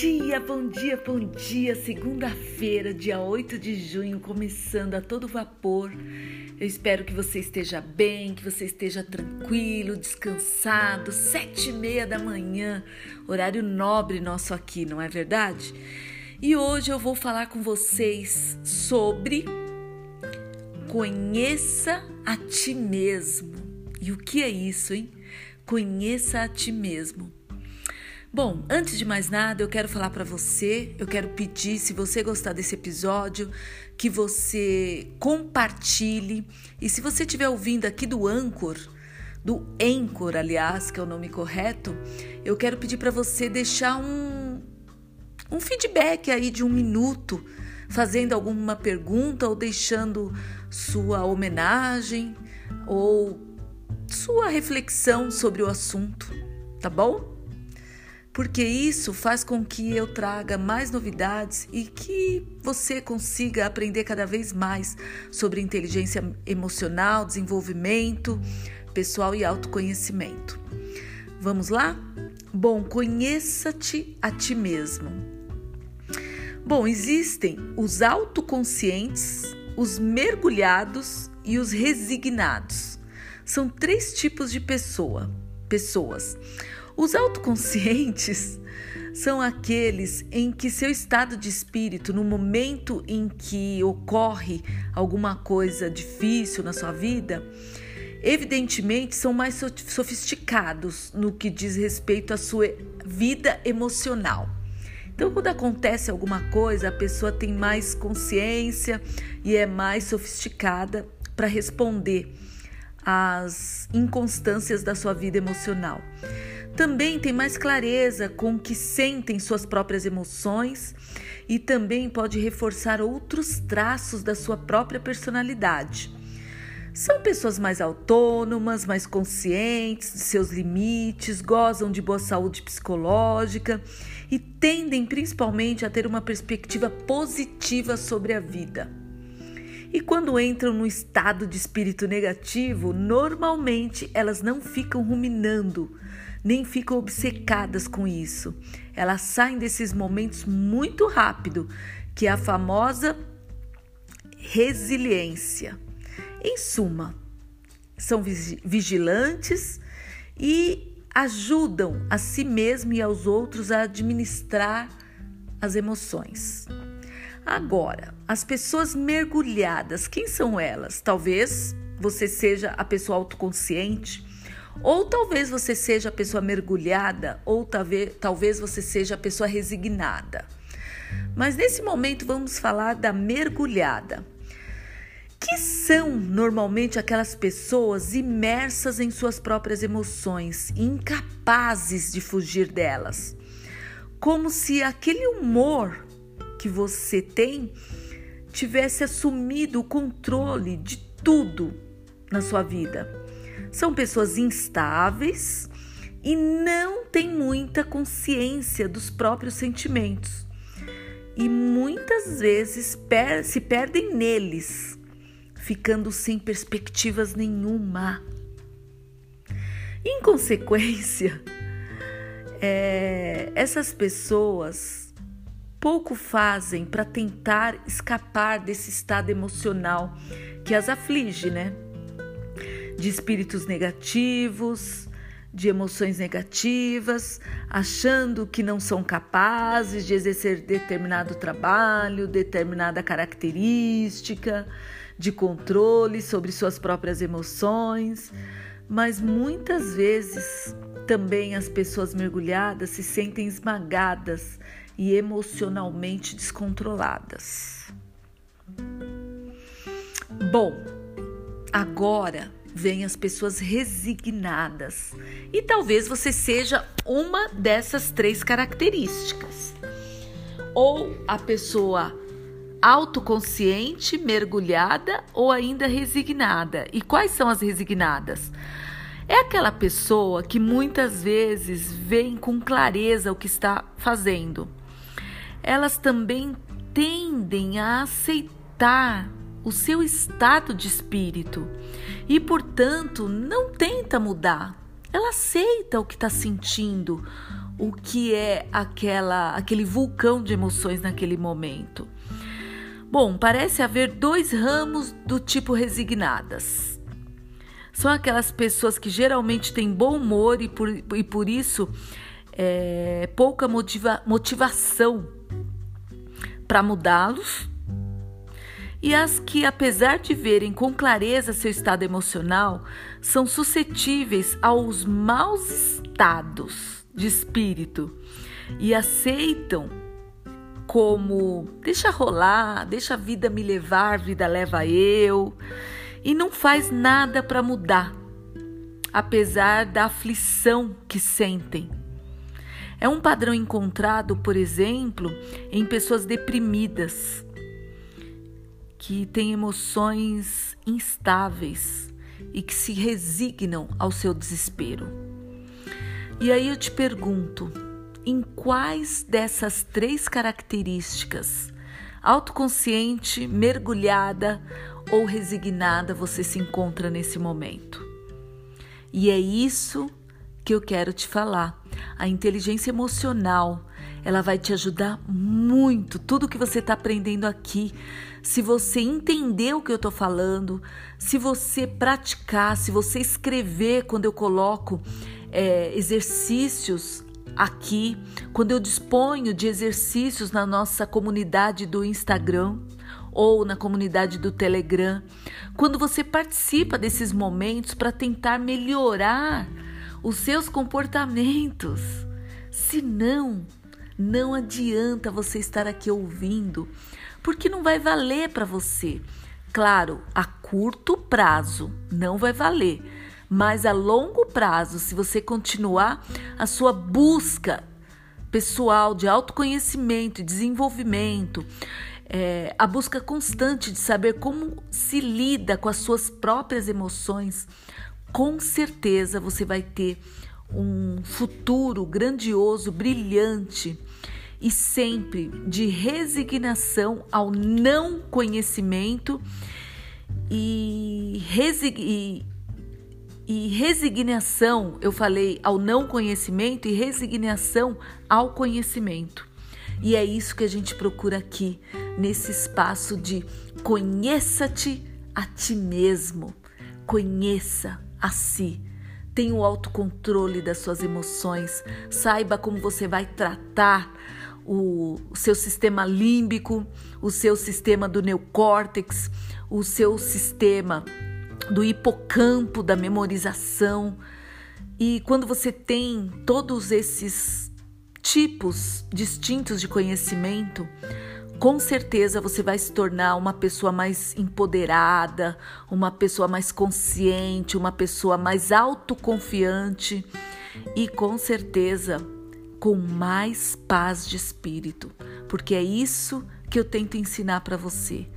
dia, bom dia, bom dia. Segunda-feira, dia 8 de junho, começando a todo vapor. Eu espero que você esteja bem, que você esteja tranquilo, descansado. Sete e meia da manhã, horário nobre nosso aqui, não é verdade? E hoje eu vou falar com vocês sobre conheça a ti mesmo. E o que é isso, hein? Conheça a ti mesmo. Bom, antes de mais nada, eu quero falar para você, eu quero pedir, se você gostar desse episódio, que você compartilhe. E se você estiver ouvindo aqui do Anchor, do Anchor, aliás, que é o nome correto, eu quero pedir para você deixar um, um feedback aí de um minuto, fazendo alguma pergunta ou deixando sua homenagem ou sua reflexão sobre o assunto, tá bom? Porque isso faz com que eu traga mais novidades e que você consiga aprender cada vez mais sobre inteligência emocional, desenvolvimento pessoal e autoconhecimento. Vamos lá? Bom, conheça-te a ti mesmo. Bom, existem os autoconscientes, os mergulhados e os resignados. São três tipos de pessoa, pessoas. Os autoconscientes são aqueles em que seu estado de espírito, no momento em que ocorre alguma coisa difícil na sua vida, evidentemente são mais sofisticados no que diz respeito à sua vida emocional. Então, quando acontece alguma coisa, a pessoa tem mais consciência e é mais sofisticada para responder às inconstâncias da sua vida emocional também tem mais clareza com que sentem suas próprias emoções e também pode reforçar outros traços da sua própria personalidade. São pessoas mais autônomas, mais conscientes de seus limites, gozam de boa saúde psicológica e tendem principalmente a ter uma perspectiva positiva sobre a vida. E quando entram no estado de espírito negativo, normalmente elas não ficam ruminando, nem ficam obcecadas com isso. Elas saem desses momentos muito rápido, que é a famosa resiliência. Em suma, são vigilantes e ajudam a si mesmo e aos outros a administrar as emoções. Agora, as pessoas mergulhadas, quem são elas? Talvez você seja a pessoa autoconsciente ou talvez você seja a pessoa mergulhada, ou talvez, talvez você seja a pessoa resignada. Mas nesse momento vamos falar da mergulhada. Que são normalmente aquelas pessoas imersas em suas próprias emoções, incapazes de fugir delas. Como se aquele humor que você tem tivesse assumido o controle de tudo na sua vida. São pessoas instáveis e não têm muita consciência dos próprios sentimentos. E muitas vezes per se perdem neles, ficando sem perspectivas nenhuma. Em consequência, é, essas pessoas pouco fazem para tentar escapar desse estado emocional que as aflige, né? De espíritos negativos, de emoções negativas, achando que não são capazes de exercer determinado trabalho, determinada característica de controle sobre suas próprias emoções, mas muitas vezes também as pessoas mergulhadas se sentem esmagadas e emocionalmente descontroladas. Bom, agora vêm as pessoas resignadas. E talvez você seja uma dessas três características. Ou a pessoa autoconsciente, mergulhada ou ainda resignada. E quais são as resignadas? É aquela pessoa que muitas vezes vem com clareza o que está fazendo. Elas também tendem a aceitar o seu estado de espírito e, portanto, não tenta mudar. Ela aceita o que está sentindo, o que é aquela aquele vulcão de emoções naquele momento. Bom, parece haver dois ramos do tipo resignadas. São aquelas pessoas que geralmente têm bom humor e por, e por isso é, pouca motiva, motivação para mudá-los, e as que, apesar de verem com clareza seu estado emocional, são suscetíveis aos maus estados de espírito e aceitam como deixa rolar, deixa a vida me levar, vida leva eu, e não faz nada para mudar, apesar da aflição que sentem. É um padrão encontrado, por exemplo, em pessoas deprimidas, que têm emoções instáveis e que se resignam ao seu desespero. E aí eu te pergunto, em quais dessas três características, autoconsciente, mergulhada ou resignada, você se encontra nesse momento? E é isso que eu quero te falar. A inteligência emocional, ela vai te ajudar muito. Tudo que você está aprendendo aqui, se você entender o que eu estou falando, se você praticar, se você escrever quando eu coloco é, exercícios aqui, quando eu disponho de exercícios na nossa comunidade do Instagram ou na comunidade do Telegram, quando você participa desses momentos para tentar melhorar os seus comportamentos. Se não, não adianta você estar aqui ouvindo, porque não vai valer para você. Claro, a curto prazo não vai valer mas a longo prazo, se você continuar a sua busca pessoal de autoconhecimento e desenvolvimento, é, a busca constante de saber como se lida com as suas próprias emoções, com certeza você vai ter um futuro grandioso, brilhante e sempre de resignação ao não conhecimento e, resig e resignação, eu falei ao não conhecimento e resignação ao conhecimento. E é isso que a gente procura aqui, nesse espaço de conheça-te a ti mesmo, conheça a si. Tenha o autocontrole das suas emoções, saiba como você vai tratar o, seu sistema límbico, o seu sistema do neocórtex, o seu sistema do hipocampo, da memorização. E quando você tem todos esses tipos distintos de conhecimento, com certeza você vai se tornar uma pessoa mais empoderada, uma pessoa mais consciente, uma pessoa mais autoconfiante e com certeza com mais paz de espírito, porque é isso que eu tento ensinar para você.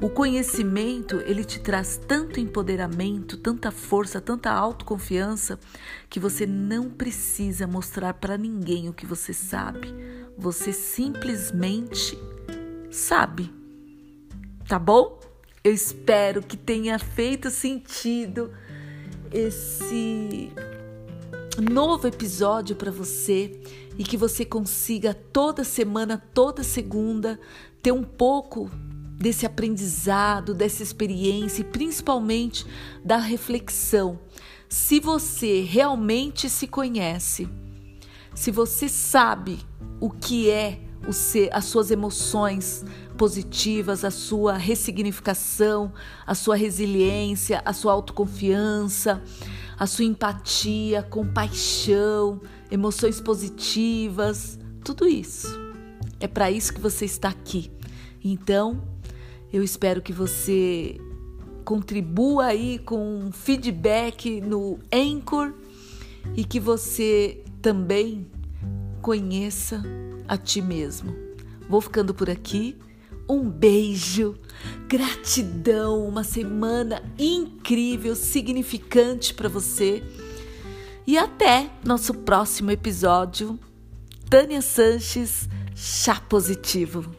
O conhecimento, ele te traz tanto empoderamento, tanta força, tanta autoconfiança que você não precisa mostrar para ninguém o que você sabe. Você simplesmente sabe. Tá bom? Eu espero que tenha feito sentido esse novo episódio para você e que você consiga toda semana, toda segunda, ter um pouco desse aprendizado, dessa experiência e principalmente da reflexão. Se você realmente se conhece, se você sabe o que é o ser, as suas emoções positivas, a sua ressignificação, a sua resiliência, a sua autoconfiança, a sua empatia, compaixão, emoções positivas, tudo isso. É para isso que você está aqui. Então, eu espero que você contribua aí com feedback no Anchor e que você também conheça a ti mesmo. Vou ficando por aqui. Um beijo, gratidão, uma semana incrível, significante para você. E até nosso próximo episódio. Tânia Sanches, Chá Positivo.